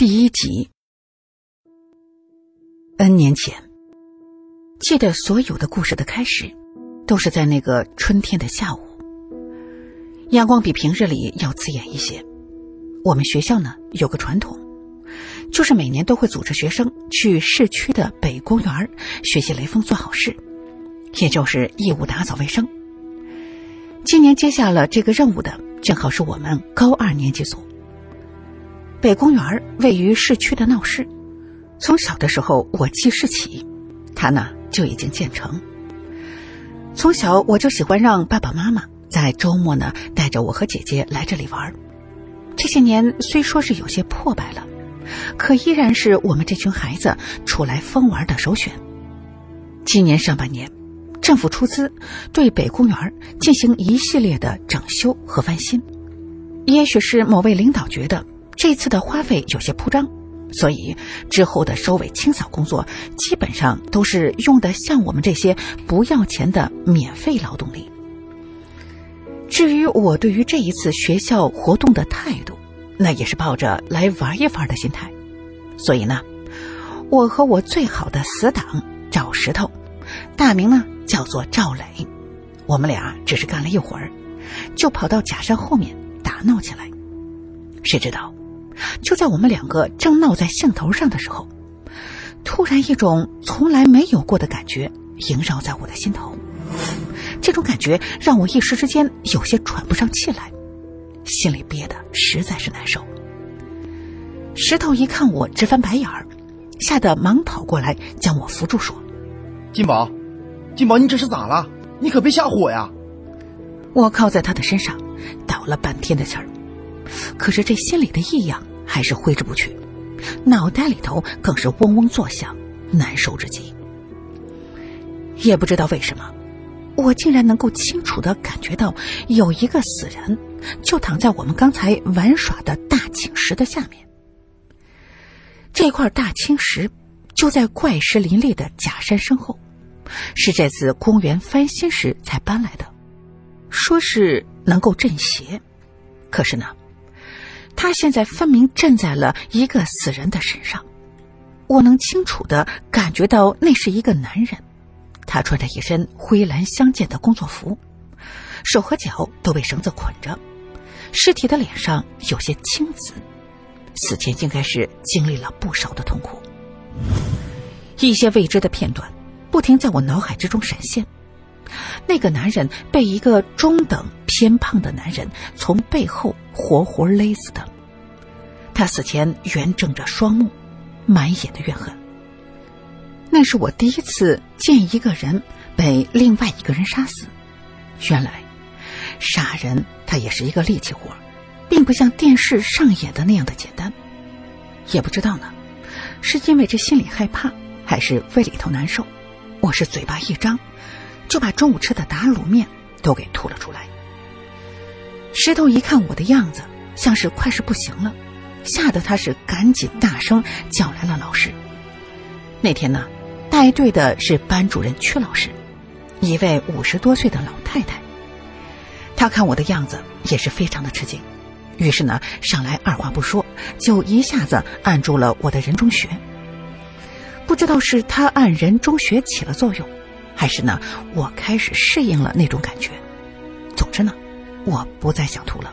第一集。N 年前，记得所有的故事的开始，都是在那个春天的下午。阳光比平日里要刺眼一些。我们学校呢有个传统，就是每年都会组织学生去市区的北公园学习雷锋做好事，也就是义务打扫卫生。今年接下了这个任务的，正好是我们高二年级组。北公园位于市区的闹市，从小的时候我记事起，它呢就已经建成。从小我就喜欢让爸爸妈妈在周末呢带着我和姐姐来这里玩。这些年虽说是有些破败了，可依然是我们这群孩子出来疯玩的首选。今年上半年。政府出资对北公园进行一系列的整修和翻新，也许是某位领导觉得这次的花费有些铺张，所以之后的收尾清扫工作基本上都是用的像我们这些不要钱的免费劳动力。至于我对于这一次学校活动的态度，那也是抱着来玩一玩的心态，所以呢，我和我最好的死党赵石头，大名呢。叫做赵磊，我们俩只是干了一会儿，就跑到假山后面打闹起来。谁知道，就在我们两个正闹在兴头上的时候，突然一种从来没有过的感觉萦绕在我的心头。这种感觉让我一时之间有些喘不上气来，心里憋得实在是难受。石头一看我直翻白眼儿，吓得忙跑过来将我扶住，说：“金宝。”金宝，你这是咋了？你可别吓唬我呀！我靠在他的身上，倒了半天的气儿，可是这心里的异样还是挥之不去，脑袋里头更是嗡嗡作响，难受至极。也不知道为什么，我竟然能够清楚的感觉到有一个死人就躺在我们刚才玩耍的大青石的下面。这块大青石就在怪石林立的假山身后。是这次公园翻新时才搬来的，说是能够镇邪，可是呢，他现在分明站在了一个死人的身上。我能清楚的感觉到那是一个男人，他穿着一身灰蓝相间的工作服，手和脚都被绳子捆着，尸体的脸上有些青紫，死前应该是经历了不少的痛苦。一些未知的片段。不停在我脑海之中闪现，那个男人被一个中等偏胖的男人从背后活活勒死的。他死前圆睁着双目，满眼的怨恨。那是我第一次见一个人被另外一个人杀死。原来，杀人他也是一个力气活，并不像电视上演的那样的简单。也不知道呢，是因为这心里害怕，还是胃里头难受。我是嘴巴一张，就把中午吃的打卤面都给吐了出来。石头一看我的样子，像是快是不行了，吓得他是赶紧大声叫来了老师。那天呢，带队的是班主任曲老师，一位五十多岁的老太太。她看我的样子也是非常的吃惊，于是呢，上来二话不说，就一下子按住了我的人中穴。不知道是他按人中穴起了作用，还是呢我开始适应了那种感觉。总之呢，我不再想吐了。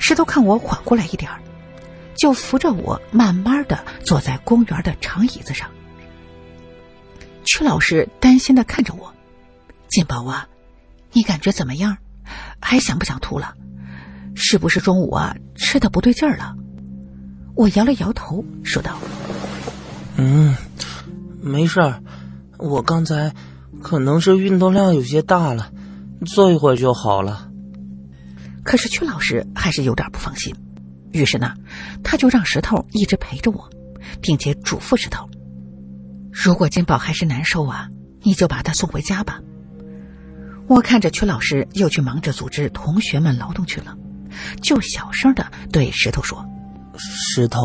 石头看我缓过来一点儿，就扶着我慢慢的坐在公园的长椅子上。曲老师担心的看着我：“金宝啊，你感觉怎么样？还想不想吐了？是不是中午啊吃的不对劲儿了？”我摇了摇头，说道。嗯，没事儿，我刚才可能是运动量有些大了，坐一会儿就好了。可是曲老师还是有点不放心，于是呢，他就让石头一直陪着我，并且嘱咐石头：“如果金宝还是难受啊，你就把他送回家吧。”我看着曲老师又去忙着组织同学们劳动去了，就小声的对石头说：“石头，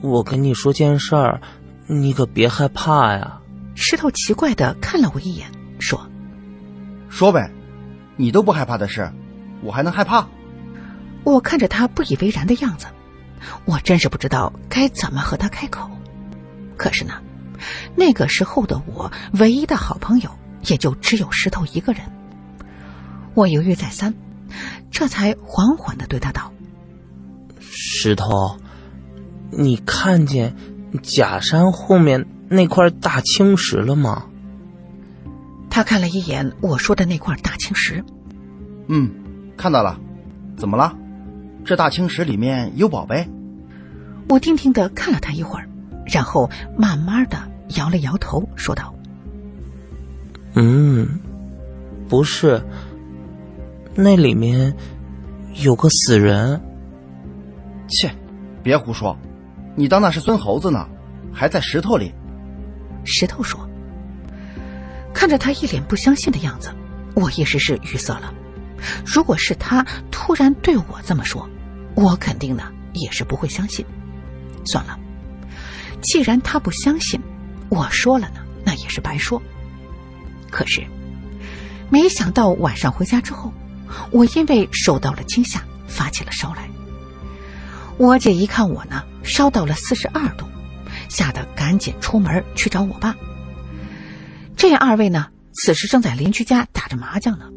我跟你说件事儿。”你可别害怕呀！石头奇怪的看了我一眼，说：“说呗，你都不害怕的事，我还能害怕？”我看着他不以为然的样子，我真是不知道该怎么和他开口。可是呢，那个时候的我唯一的好朋友也就只有石头一个人。我犹豫再三，这才缓缓的对他道：“石头，你看见假山后面那块大青石了吗？”他看了一眼我说的那块大青石，嗯，看到了。怎么了？这大青石里面有宝贝？我定定的看了他一会儿，然后慢慢的摇了摇头，说道：“嗯，不是。那里面有个死人。”切，别胡说！你当那是孙猴子呢？还在石头里？石头说。看着他一脸不相信的样子，我一时是语塞了。如果是他突然对我这么说，我肯定呢也是不会相信。算了，既然他不相信，我说了呢，那也是白说。可是，没想到晚上回家之后，我因为受到了惊吓，发起了烧来。我姐一看我呢，烧到了四十二度，吓得赶紧出门去找我爸。这二位呢，此时正在邻居家打着麻将呢。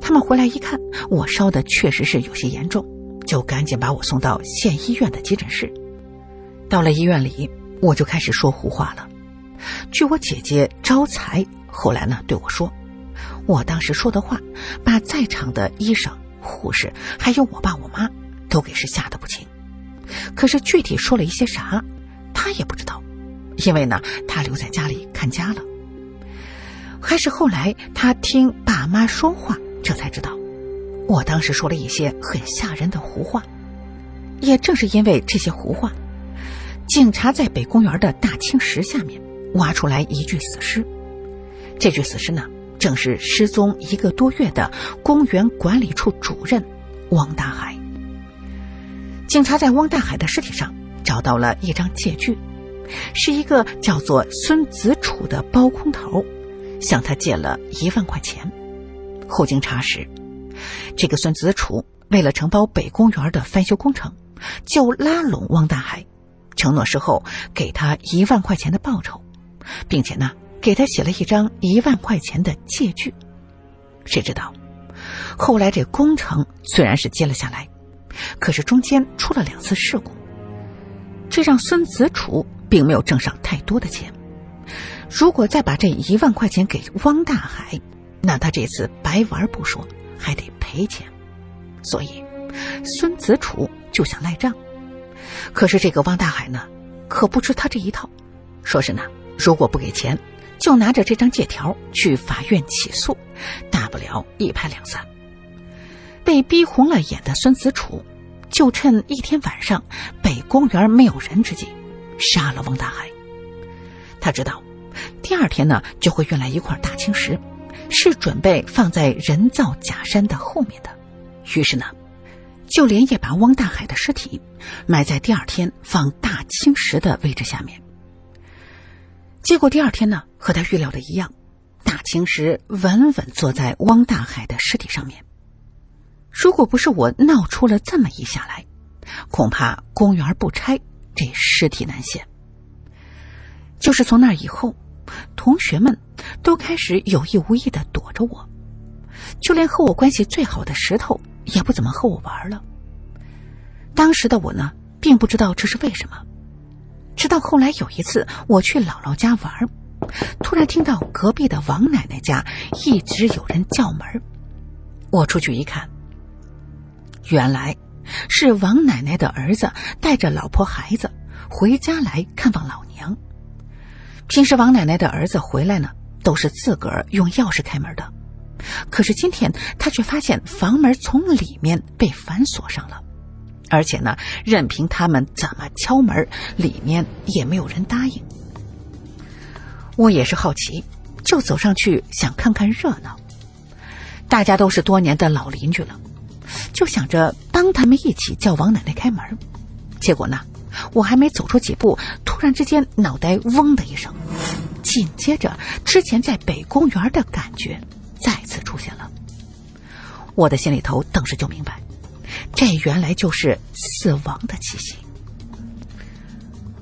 他们回来一看，我烧的确实是有些严重，就赶紧把我送到县医院的急诊室。到了医院里，我就开始说胡话了。据我姐姐招财后来呢对我说，我当时说的话，把在场的医生、护士还有我爸我妈都给是吓得不轻。可是具体说了一些啥，他也不知道，因为呢，他留在家里看家了。还是后来他听爸妈说话，这才知道，我当时说了一些很吓人的胡话。也正是因为这些胡话，警察在北公园的大青石下面挖出来一具死尸。这具死尸呢，正是失踪一个多月的公园管理处主任汪大海。警察在汪大海的尸体上找到了一张借据，是一个叫做孙子楚的包工头。向他借了一万块钱，后经查实，这个孙子楚为了承包北公园的翻修工程，就拉拢汪大海，承诺事后给他一万块钱的报酬，并且呢，给他写了一张一万块钱的借据。谁知道，后来这工程虽然是接了下来，可是中间出了两次事故，这让孙子楚并没有挣上太多的钱。如果再把这一万块钱给汪大海，那他这次白玩不说，还得赔钱。所以，孙子楚就想赖账。可是这个汪大海呢，可不吃他这一套，说是呢，如果不给钱，就拿着这张借条去法院起诉，大不了一拍两散。被逼红了眼的孙子楚，就趁一天晚上北公园没有人之际，杀了汪大海。他知道。第二天呢，就会运来一块大青石，是准备放在人造假山的后面的。于是呢，就连夜把汪大海的尸体埋在第二天放大青石的位置下面。结果第二天呢，和他预料的一样，大青石稳稳坐在汪大海的尸体上面。如果不是我闹出了这么一下来，恐怕公园不拆，这尸体难现。就是从那以后。同学们都开始有意无意的躲着我，就连和我关系最好的石头也不怎么和我玩了。当时的我呢，并不知道这是为什么。直到后来有一次我去姥姥家玩，突然听到隔壁的王奶奶家一直有人叫门。我出去一看，原来是王奶奶的儿子带着老婆孩子回家来看望老娘。平时王奶奶的儿子回来呢，都是自个儿用钥匙开门的，可是今天他却发现房门从里面被反锁上了，而且呢，任凭他们怎么敲门，里面也没有人答应。我也是好奇，就走上去想看看热闹。大家都是多年的老邻居了，就想着帮他们一起叫王奶奶开门，结果呢？我还没走出几步，突然之间脑袋嗡的一声，紧接着之前在北公园的感觉再次出现了。我的心里头顿时就明白，这原来就是死亡的气息。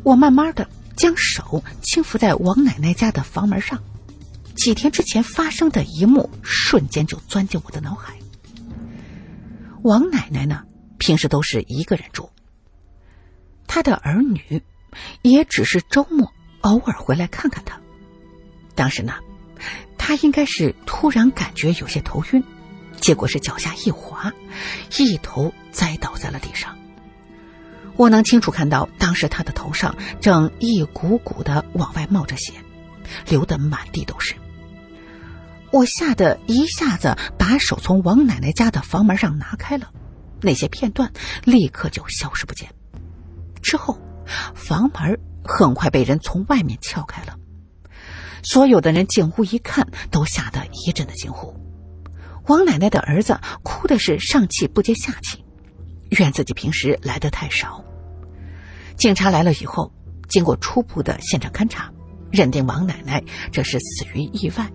我慢慢的将手轻抚在王奶奶家的房门上，几天之前发生的一幕瞬间就钻进我的脑海。王奶奶呢，平时都是一个人住，她的儿女也只是周末偶尔回来看看她。当时呢，她应该是突然感觉有些头晕，结果是脚下一滑，一头栽倒在了地上。我能清楚看到，当时她的头上正一股股的往外冒着血，流得满地都是。我吓得一下子把手从王奶奶家的房门上拿开了，那些片段立刻就消失不见。之后，房门很快被人从外面撬开了，所有的人进屋一看，都吓得一阵的惊呼。王奶奶的儿子哭的是上气不接下气。怨自己平时来的太少。警察来了以后，经过初步的现场勘查，认定王奶奶这是死于意外。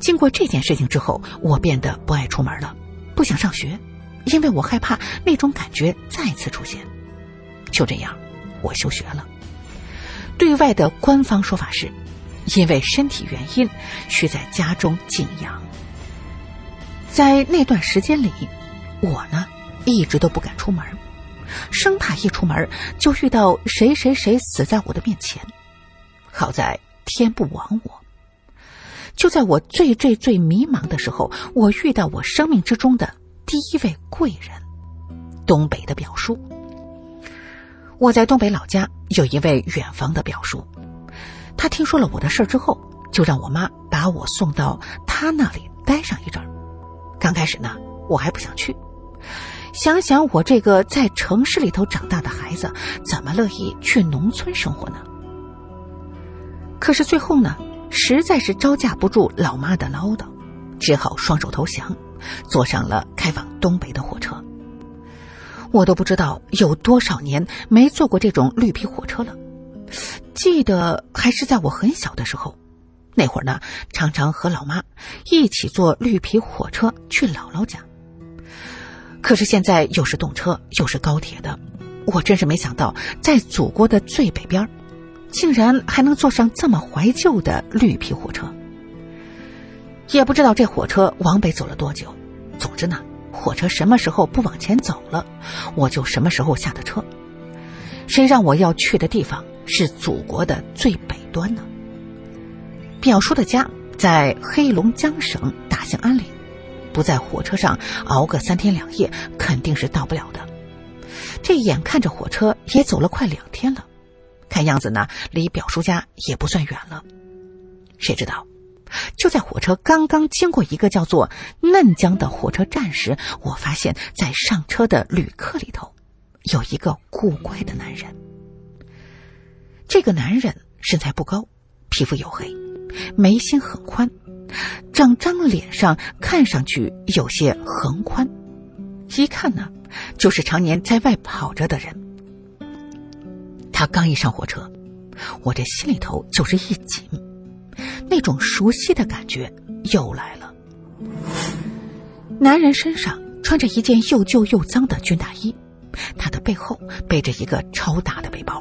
经过这件事情之后，我变得不爱出门了，不想上学，因为我害怕那种感觉再次出现。就这样，我休学了。对外的官方说法是，因为身体原因，需在家中静养。在那段时间里，我呢。一直都不敢出门，生怕一出门就遇到谁谁谁死在我的面前。好在天不亡我。就在我最最最迷茫的时候，我遇到我生命之中的第一位贵人——东北的表叔。我在东北老家有一位远房的表叔，他听说了我的事之后，就让我妈把我送到他那里待上一阵儿。刚开始呢，我还不想去。想想我这个在城市里头长大的孩子，怎么乐意去农村生活呢？可是最后呢，实在是招架不住老妈的唠叨，只好双手投降，坐上了开往东北的火车。我都不知道有多少年没坐过这种绿皮火车了，记得还是在我很小的时候，那会儿呢，常常和老妈一起坐绿皮火车去姥姥家。可是现在又是动车又是高铁的，我真是没想到，在祖国的最北边，竟然还能坐上这么怀旧的绿皮火车。也不知道这火车往北走了多久，总之呢，火车什么时候不往前走了，我就什么时候下的车。谁让我要去的地方是祖国的最北端呢？表叔的家在黑龙江省大兴安岭。不在火车上熬个三天两夜，肯定是到不了的。这眼看着火车也走了快两天了，看样子呢，离表叔家也不算远了。谁知道，就在火车刚刚经过一个叫做嫩江的火车站时，我发现，在上车的旅客里头，有一个古怪的男人。这个男人身材不高，皮肤黝黑，眉心很宽。整张脸上看上去有些横宽，一看呢，就是常年在外跑着的人。他刚一上火车，我这心里头就是一紧，那种熟悉的感觉又来了。男人身上穿着一件又旧又脏的军大衣，他的背后背着一个超大的背包，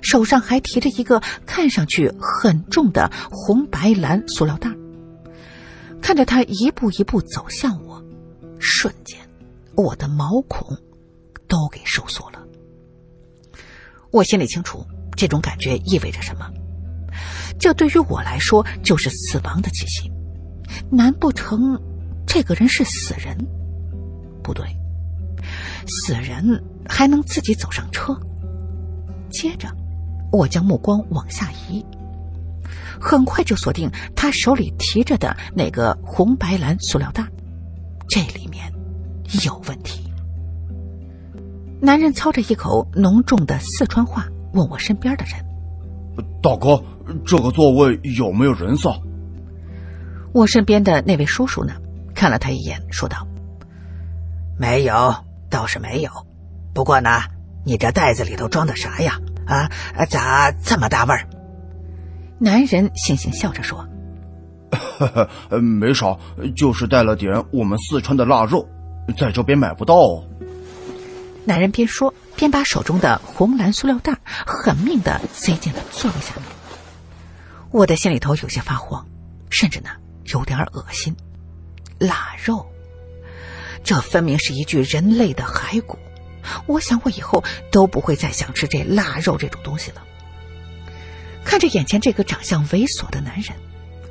手上还提着一个看上去很重的红白蓝塑料袋。看着他一步一步走向我，瞬间，我的毛孔都给收缩了。我心里清楚，这种感觉意味着什么？这对于我来说就是死亡的气息。难不成这个人是死人？不对，死人还能自己走上车？接着，我将目光往下移。很快就锁定他手里提着的那个红白蓝塑料袋，这里面有问题。男人操着一口浓重的四川话问我身边的人：“大哥，这个座位有没有人坐？”我身边的那位叔叔呢，看了他一眼，说道：“没有，倒是没有。不过呢，你这袋子里头装的啥呀？啊，咋这么大味儿？”男人悻悻笑着说：“ 没啥，就是带了点我们四川的腊肉，在这边买不到。”男人边说边把手中的红蓝塑料袋狠命的塞进了座位下面。我的心里头有些发慌，甚至呢有点恶心。腊肉，这分明是一具人类的骸骨。我想我以后都不会再想吃这腊肉这种东西了。看着眼前这个长相猥琐的男人，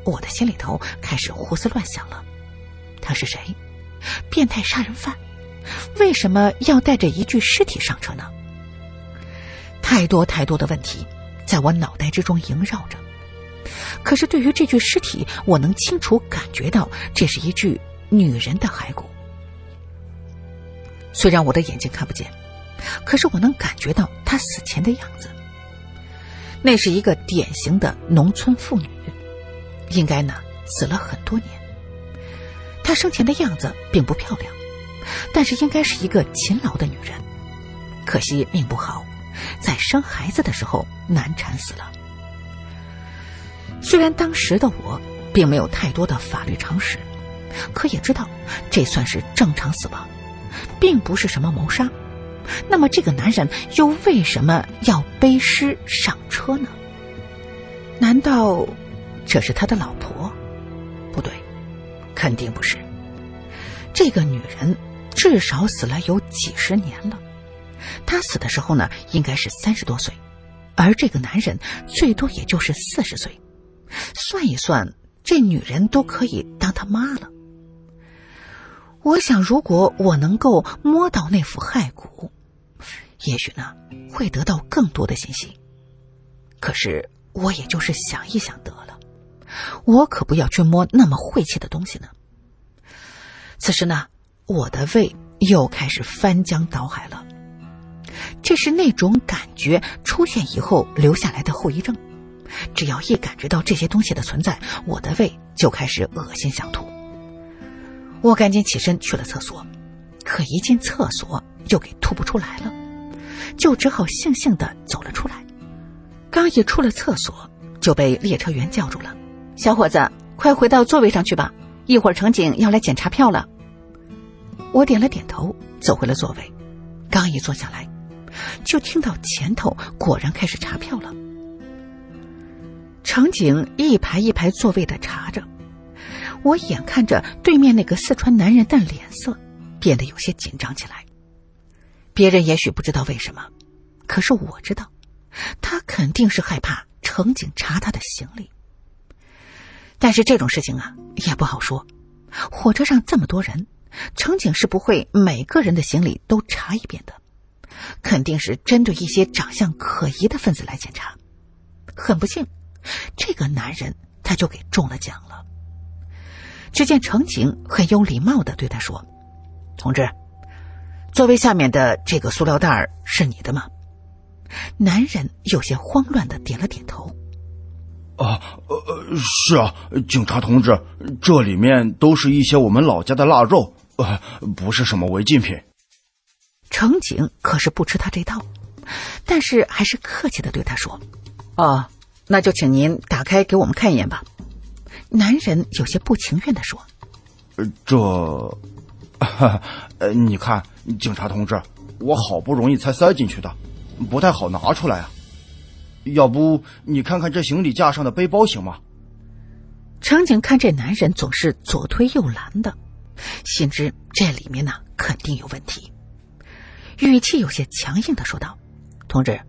我的心里头开始胡思乱想了。他是谁？变态杀人犯？为什么要带着一具尸体上车呢？太多太多的问题在我脑袋之中萦绕着。可是对于这具尸体，我能清楚感觉到这是一具女人的骸骨。虽然我的眼睛看不见，可是我能感觉到她死前的样子。那是一个典型的农村妇女，应该呢死了很多年。她生前的样子并不漂亮。但是应该是一个勤劳的女人，可惜命不好，在生孩子的时候难产死了。虽然当时的我并没有太多的法律常识，可也知道这算是正常死亡，并不是什么谋杀。那么这个男人又为什么要背尸上车呢？难道这是他的老婆？不对，肯定不是。这个女人。至少死了有几十年了，他死的时候呢，应该是三十多岁，而这个男人最多也就是四十岁，算一算，这女人都可以当他妈了。我想，如果我能够摸到那副骸骨，也许呢会得到更多的信息。可是我也就是想一想得了，我可不要去摸那么晦气的东西呢。此时呢。我的胃又开始翻江倒海了，这是那种感觉出现以后留下来的后遗症。只要一感觉到这些东西的存在，我的胃就开始恶心想吐。我赶紧起身去了厕所，可一进厕所又给吐不出来了，就只好悻悻的走了出来。刚一出了厕所，就被列车员叫住了：“小伙子，快回到座位上去吧，一会儿乘警要来检查票了。”我点了点头，走回了座位。刚一坐下来，就听到前头果然开始查票了。乘警一排一排座位的查着，我眼看着对面那个四川男人的脸色变得有些紧张起来。别人也许不知道为什么，可是我知道，他肯定是害怕乘警查他的行李。但是这种事情啊，也不好说。火车上这么多人。乘警是不会每个人的行李都查一遍的，肯定是针对一些长相可疑的分子来检查。很不幸，这个男人他就给中了奖了。只见乘警很有礼貌的对他说：“同志，座位下面的这个塑料袋是你的吗？”男人有些慌乱的点了点头：“啊，呃，是啊，警察同志，这里面都是一些我们老家的腊肉。”呃，不是什么违禁品。乘警可是不吃他这套，但是还是客气的对他说：“哦，那就请您打开给我们看一眼吧。”男人有些不情愿的说：“这，呃，你看，警察同志，我好不容易才塞进去的，不太好拿出来啊。要不你看看这行李架上的背包行吗？”乘警看这男人总是左推右拦的。心知这里面呢肯定有问题，语气有些强硬的说道：“同志，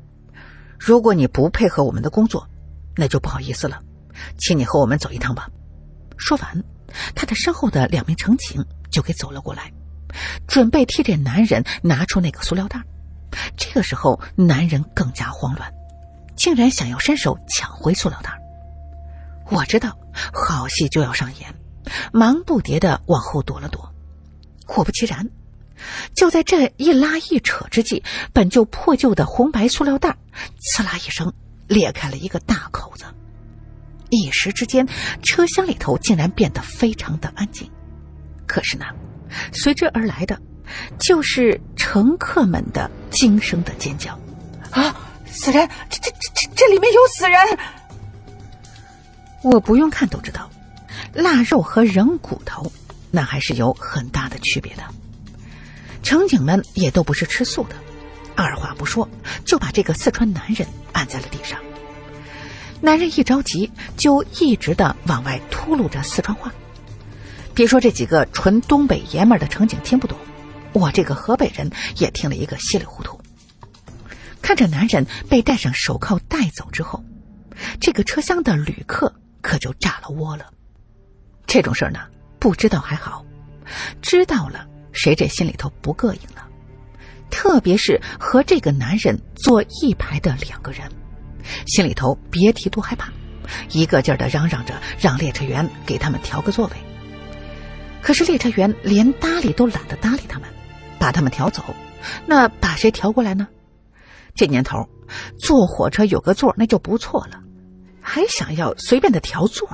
如果你不配合我们的工作，那就不好意思了，请你和我们走一趟吧。”说完，他的身后的两名乘警就给走了过来，准备替这男人拿出那个塑料袋。这个时候，男人更加慌乱，竟然想要伸手抢回塑料袋。我知道，好戏就要上演。忙不迭的往后躲了躲，果不其然，就在这一拉一扯之际，本就破旧的红白塑料袋“刺啦”一声裂开了一个大口子，一时之间，车厢里头竟然变得非常的安静。可是呢，随之而来的，就是乘客们的惊声的尖叫：“啊，死人！这、这、这、这这里面有死人！”我不用看都知道。腊肉和人骨头，那还是有很大的区别的。乘警们也都不是吃素的，二话不说就把这个四川男人按在了地上。男人一着急，就一直的往外秃噜着四川话。别说这几个纯东北爷们的乘警听不懂，我这个河北人也听了一个稀里糊涂。看着男人被戴上手铐带走之后，这个车厢的旅客可就炸了窝了。这种事儿呢，不知道还好，知道了谁这心里头不膈应呢？特别是和这个男人坐一排的两个人。心里头别提多害怕，一个劲儿的嚷嚷着让列车员给他们调个座位。可是列车员连搭理都懒得搭理他们，把他们调走，那把谁调过来呢？这年头，坐火车有个座那就不错了，还想要随便的调座？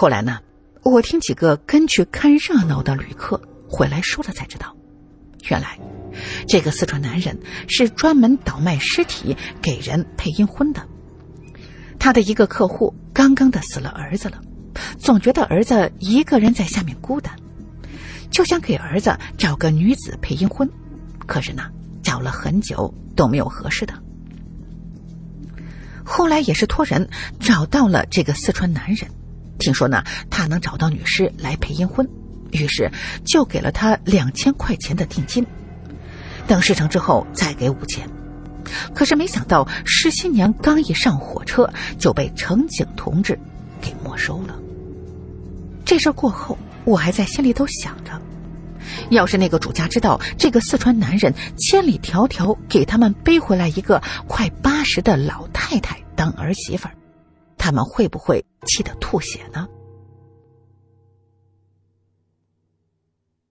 后来呢，我听几个跟去看热闹的旅客回来说了才知道，原来。这个四川男人是专门倒卖尸体给人配阴婚的。他的一个客户刚刚的死了儿子了，总觉得儿子一个人在下面孤单，就想给儿子找个女子配阴婚。可是呢，找了很久都没有合适的。后来也是托人找到了这个四川男人，听说呢他能找到女尸来陪阴婚，于是就给了他两千块钱的定金。等事成之后再给五千，可是没想到石新娘刚一上火车就被乘警同志给没收了。这事过后，我还在心里头想着，要是那个主家知道这个四川男人千里迢迢给他们背回来一个快八十的老太太当儿媳妇儿，他们会不会气得吐血呢？